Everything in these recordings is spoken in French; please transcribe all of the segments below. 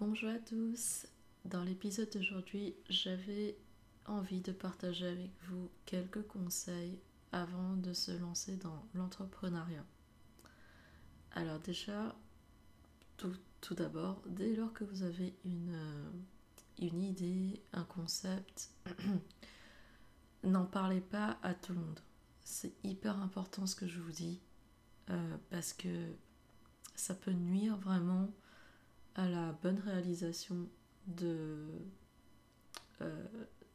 Bonjour à tous. Dans l'épisode d'aujourd'hui, j'avais envie de partager avec vous quelques conseils avant de se lancer dans l'entrepreneuriat. Alors déjà, tout, d'abord, dès lors que vous avez une, euh, idée, un concept, n'en parlez pas à tout le monde. C'est hyper important ce que je vous dis euh, parce que ça peut nuire vraiment à la bonne réalisation de, euh,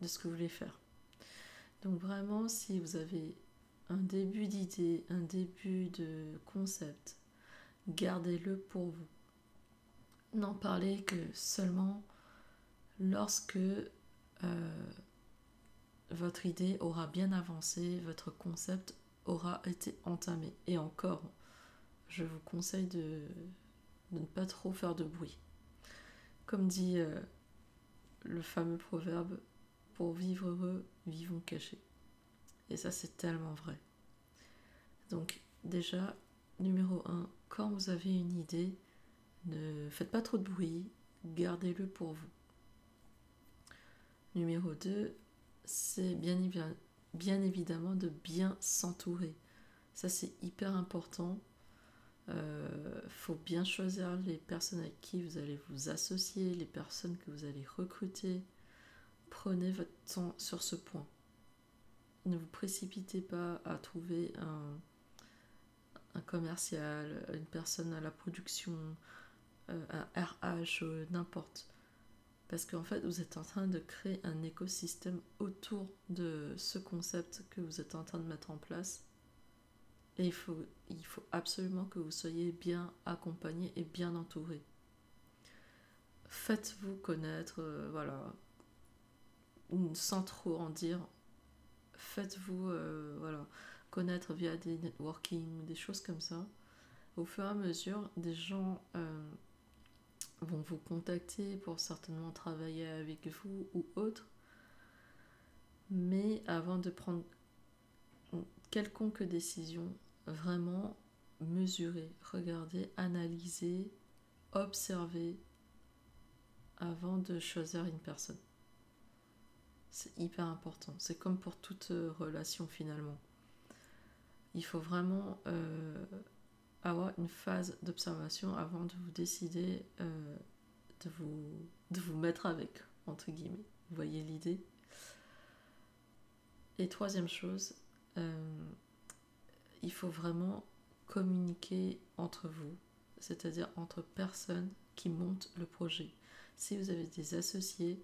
de ce que vous voulez faire. Donc vraiment, si vous avez un début d'idée, un début de concept, gardez-le pour vous. N'en parlez que seulement lorsque euh, votre idée aura bien avancé, votre concept aura été entamé. Et encore, je vous conseille de, ne pas trop faire de bruit. Comme dit euh, le fameux proverbe, pour vivre heureux, vivons cachés. Et ça, c'est tellement vrai. Donc, déjà, numéro 1, quand vous avez une idée, ne faites pas trop de bruit, gardez-le pour vous. Numéro 2, c'est bien, évidemment de bien s'entourer. Ça, c'est hyper important. Euh, faut bien choisir les personnes avec qui vous allez vous associer, les personnes que vous allez recruter. Prenez votre temps sur ce point. Ne vous précipitez pas à trouver un, un commercial, une personne à la production, euh, un RH, n'importe. Parce qu'en fait, vous êtes en train de créer un écosystème autour de ce concept que vous êtes en train de mettre en place. Et il faut, il faut absolument que vous soyez bien accompagné et bien entouré. Faites-vous connaître, euh, voilà, sans trop en dire. Faites-vous, euh, voilà, connaître via des networking, des choses comme ça. Au fur et à mesure, des gens euh, vont vous contacter pour certainement travailler avec vous ou autre. Mais avant de prendre quelconque décision, vraiment mesurer, regarder, analyser, observer avant de choisir une personne. C'est hyper important. C'est comme pour toute relation finalement. Il faut vraiment euh, avoir une phase d'observation avant de vous décider euh, de, vous, de vous mettre avec, entre guillemets. Vous voyez l'idée? Et troisième chose, euh, il faut vraiment communiquer entre vous, c'est-à-dire entre personnes qui montent le projet. Si vous avez des associés,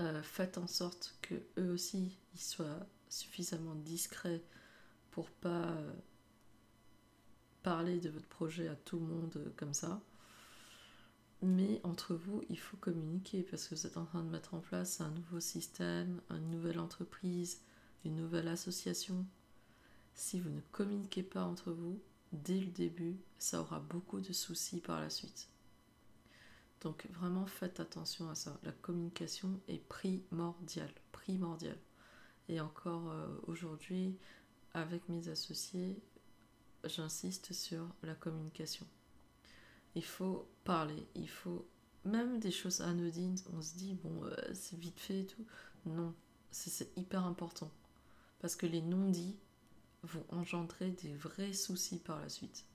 euh, faites en sorte que eux aussi ils soient suffisamment discrets pour pas parler de votre projet à tout le monde euh, comme ça. Mais entre vous, il faut communiquer parce que vous êtes en train de mettre en place un nouveau système, une nouvelle entreprise, une nouvelle association. Si vous ne communiquez pas entre vous, dès le début, ça aura beaucoup de soucis par la suite. Donc vraiment faites attention à ça. La communication est primordiale, primordiale. Et encore euh, aujourd'hui, avec mes associés, j'insiste sur la communication. Il faut parler, il faut même des choses anodines, on se dit bon euh, c'est vite fait et tout. Non, c'est hyper important parce que les non-dits vont engendrer des vrais soucis par la suite.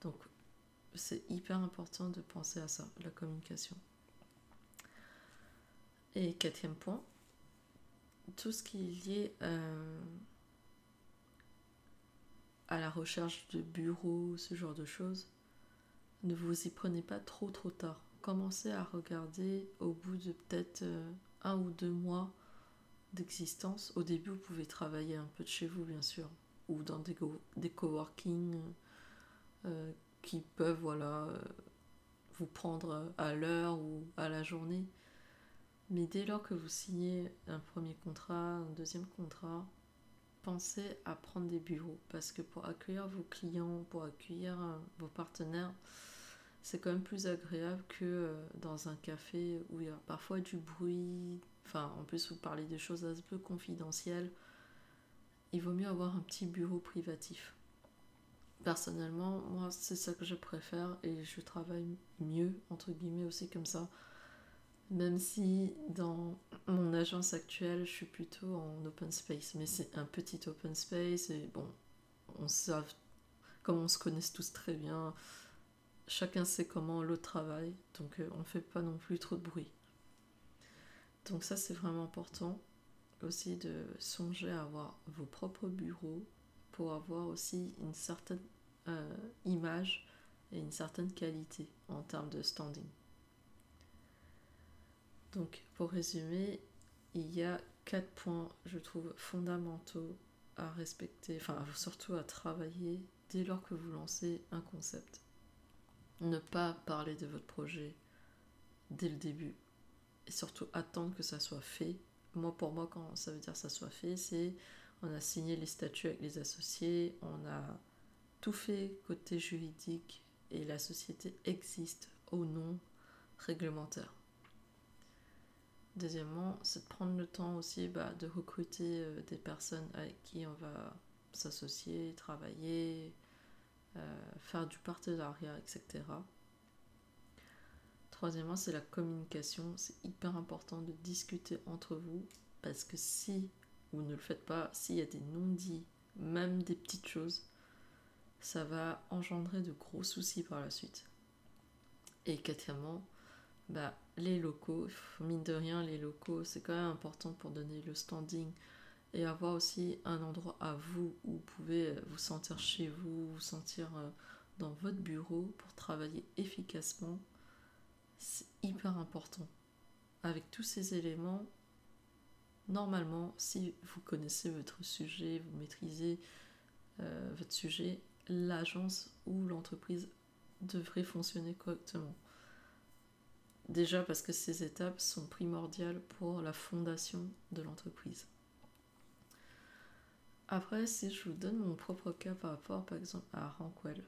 Donc c'est hyper important de penser à ça, la communication. Et quatrième point, tout ce qui est lié à à la recherche de bureaux, ce genre de choses, ne vous y prenez pas trop trop tard. Commencez à regarder au bout de peut-être euh, un ou deux mois d'existence. Au début, vous pouvez travailler un peu de chez vous, bien sûr, ou dans des, des coworking euh, qui peuvent voilà, euh, vous prendre à l'heure ou à la journée. Mais dès lors que vous signez un premier contrat, un deuxième contrat, pensez à prendre des bureaux parce que pour accueillir vos clients, pour accueillir euh, vos partenaires, c'est quand même plus agréable que dans un café où il y a parfois du bruit. Enfin, en plus, vous parlez de choses un peu confidentielles. Il vaut mieux avoir un petit bureau privatif. Personnellement, moi, c'est ça que je préfère et je travaille mieux, entre guillemets, aussi comme ça. Même si dans mon agence actuelle, je suis plutôt en open space, mais c'est un petit open space et bon, on sait, comme on se connaît tous très bien, chacun sait comment l'autre travaille, donc euh, on ne fait pas non plus trop de bruit. Donc ça, c'est vraiment important aussi de songer à avoir vos propres bureaux pour avoir aussi une certaine euh, image et une certaine qualité en termes de standing. Donc pour résumer, il y a quatre points, je trouve, fondamentaux à respecter, enfin surtout à travailler dès lors que vous lancez un concept. Ne pas parler de votre projet dès le début et surtout attendre que ça soit fait. Moi, pour moi, quand ça veut dire que ça soit fait, c'est on a signé les statuts avec les associés, on a tout fait côté juridique et la société existe au nom réglementaire. Deuxièmement, c'est de prendre le temps aussi bah, de recruter euh, des personnes avec qui on va s'associer, travailler, euh, faire du partenariat, etc. Troisièmement, c'est la communication. C'est hyper important de discuter entre vous parce que si vous ne le faites pas, s'il y a des non-dits, même des petites choses, ça va engendrer de gros soucis par la suite. Et quatrièmement, bah, les locaux, mine de rien, les locaux, c'est quand même important pour donner le standing et avoir aussi un endroit à vous où vous pouvez vous sentir chez vous, vous sentir euh, dans votre bureau pour travailler efficacement. C'est hyper important. Avec tous ces éléments, normalement, si vous connaissez votre sujet, vous maîtrisez euh, votre sujet, l'agence ou l'entreprise devrait fonctionner correctement. Déjà parce que ces étapes sont primordiales pour la fondation de l'entreprise. Après, si je vous donne mon propre cas par rapport, par exemple, à Rankwell,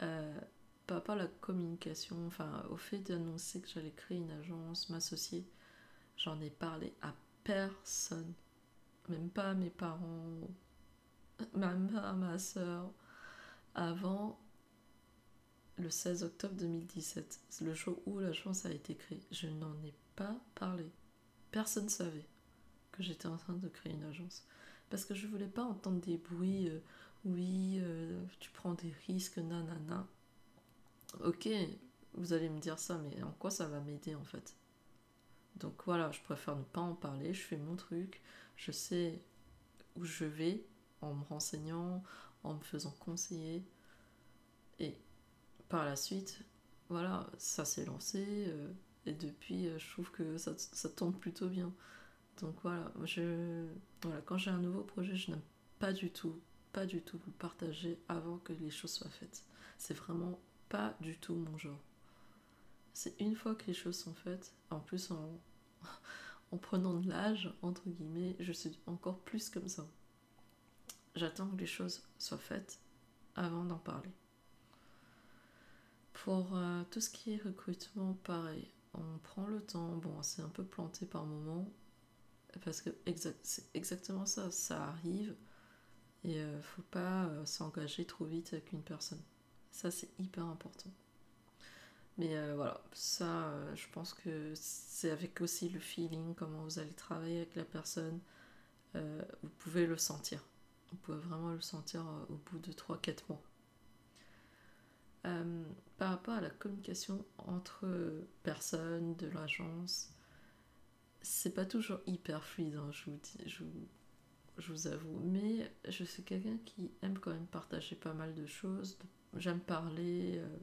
euh, par rapport à la communication, enfin, au fait d'annoncer que j'allais créer une agence, m'associer, j'en ai parlé à personne, même pas à mes parents, même pas à ma soeur, avant le 16 octobre 2017, le jour où l'agence a été créée. Je n'en ai pas parlé. Personne ne savait que j'étais en train de créer une agence. Parce que je voulais pas entendre des bruits, euh, oui, euh, tu prends des risques, nanana. Ok, vous allez me dire ça, mais en quoi ça va m'aider en fait? Donc voilà, je préfère ne pas en parler, je fais mon truc, je sais où je vais en me renseignant, en me faisant conseiller. Et par la suite, voilà, ça s'est lancé. Euh, et depuis, euh, je trouve que ça, ça tombe plutôt bien. Donc voilà, je, voilà quand j'ai un nouveau projet, je n'aime pas du tout, pas du tout le partager avant que les choses soient faites. C'est vraiment pas du tout mon genre. C'est une fois que les choses sont faites, en plus en, en prenant de l'âge, entre guillemets, je suis encore plus comme ça. J'attends que les choses soient faites avant d'en parler. Pour euh, tout ce qui est recrutement, pareil, on prend le temps. Bon, c'est un peu planté par moment, parce que c'est exactement ça, ça arrive et euh, faut pas euh, s'engager trop vite avec une personne. Ça, c'est hyper important. Mais voilà, ça, je pense que c'est avec aussi le feeling, comment vous allez travailler avec la personne. vous pouvez le sentir. Vous pouvez vraiment le sentir au bout de 3-4 mois. Euh, par rapport à la communication entre personnes de l'agence, c'est pas toujours hyper fluide, hein, je, vous dis, je, vous avoue. Mais je suis quelqu'un qui aime quand même partager pas mal de choses. J'aime parler, euh,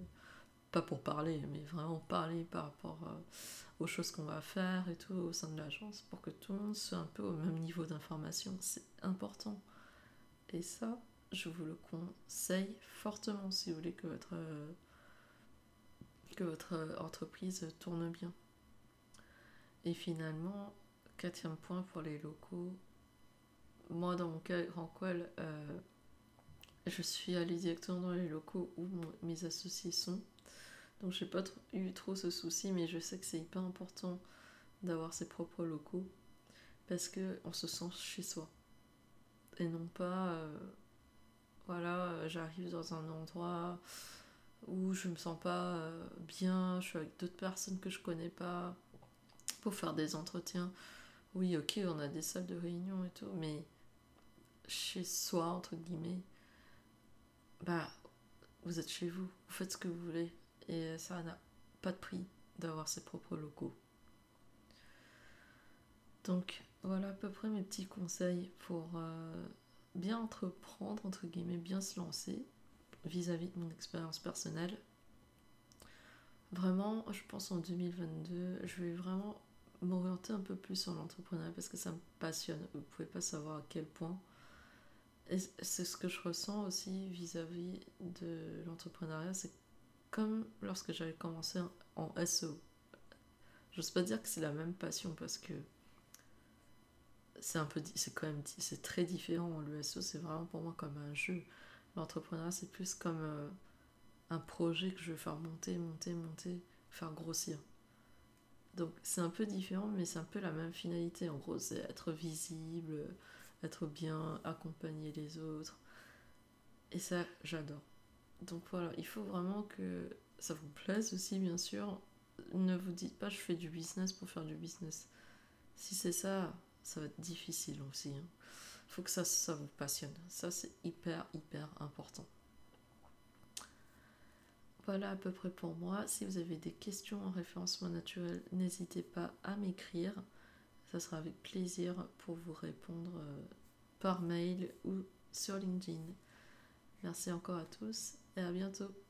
pas pour parler, mais vraiment parler par rapport euh, aux choses qu'on va faire et tout au sein de l'agence pour que tout le monde soit un peu au même niveau d'information. C'est important. Et ça, je vous le conseille fortement si vous voulez que votre, que votre entreprise tourne bien. Et finalement, quatrième point pour les locaux. Moi, dans mon cas, Grand Qual, euh, je suis allée directement dans les locaux où mes associés sont. Donc, j'ai pas eu trop ce souci, mais je sais que c'est hyper important d'avoir ses propres locaux parce qu'on se sent chez soi et non pas. Euh, voilà, j'arrive dans un endroit où je me sens pas euh, bien, je suis avec d'autres personnes que je connais pas pour faire des entretiens. Oui, ok, on a des salles de réunion et tout, mais chez soi, entre guillemets, bah, vous êtes chez vous, vous faites ce que vous voulez. Et ça n'a pas de prix d'avoir ses propres locaux. Donc, voilà à peu près mes petits conseils pour euh, bien entreprendre, entre guillemets, bien se lancer vis-à-vis de mon expérience personnelle. Vraiment, je pense en 2022, je vais vraiment m'orienter un peu plus sur l'entrepreneuriat parce que ça me passionne. Vous pouvez pas savoir à quel point. Et c'est ce que je ressens aussi vis-à-vis de l'entrepreneuriat. C'est comme lorsque j'avais commencé en SEO. J'ose pas dire que c'est la même passion parce que c'est un peu c'est quand même c'est très différent le SEO c'est vraiment pour moi comme un jeu l'entrepreneuriat c'est plus comme euh, un projet que je veux faire monter monter monter faire grossir donc c'est un peu différent mais c'est un peu la même finalité en gros c'est être visible être bien accompagner les autres et ça j'adore donc voilà il faut vraiment que ça vous plaise aussi bien sûr ne vous dites pas je fais du business pour faire du business si c'est ça ça va être difficile aussi. Il hein. faut que ça, ça vous passionne. Ça, c'est hyper, hyper important. Voilà à peu près pour moi. Si vous avez des questions en référencement naturel, n'hésitez pas à m'écrire. Ça sera avec plaisir pour vous répondre euh, par mail ou sur LinkedIn. Merci encore à tous et à bientôt.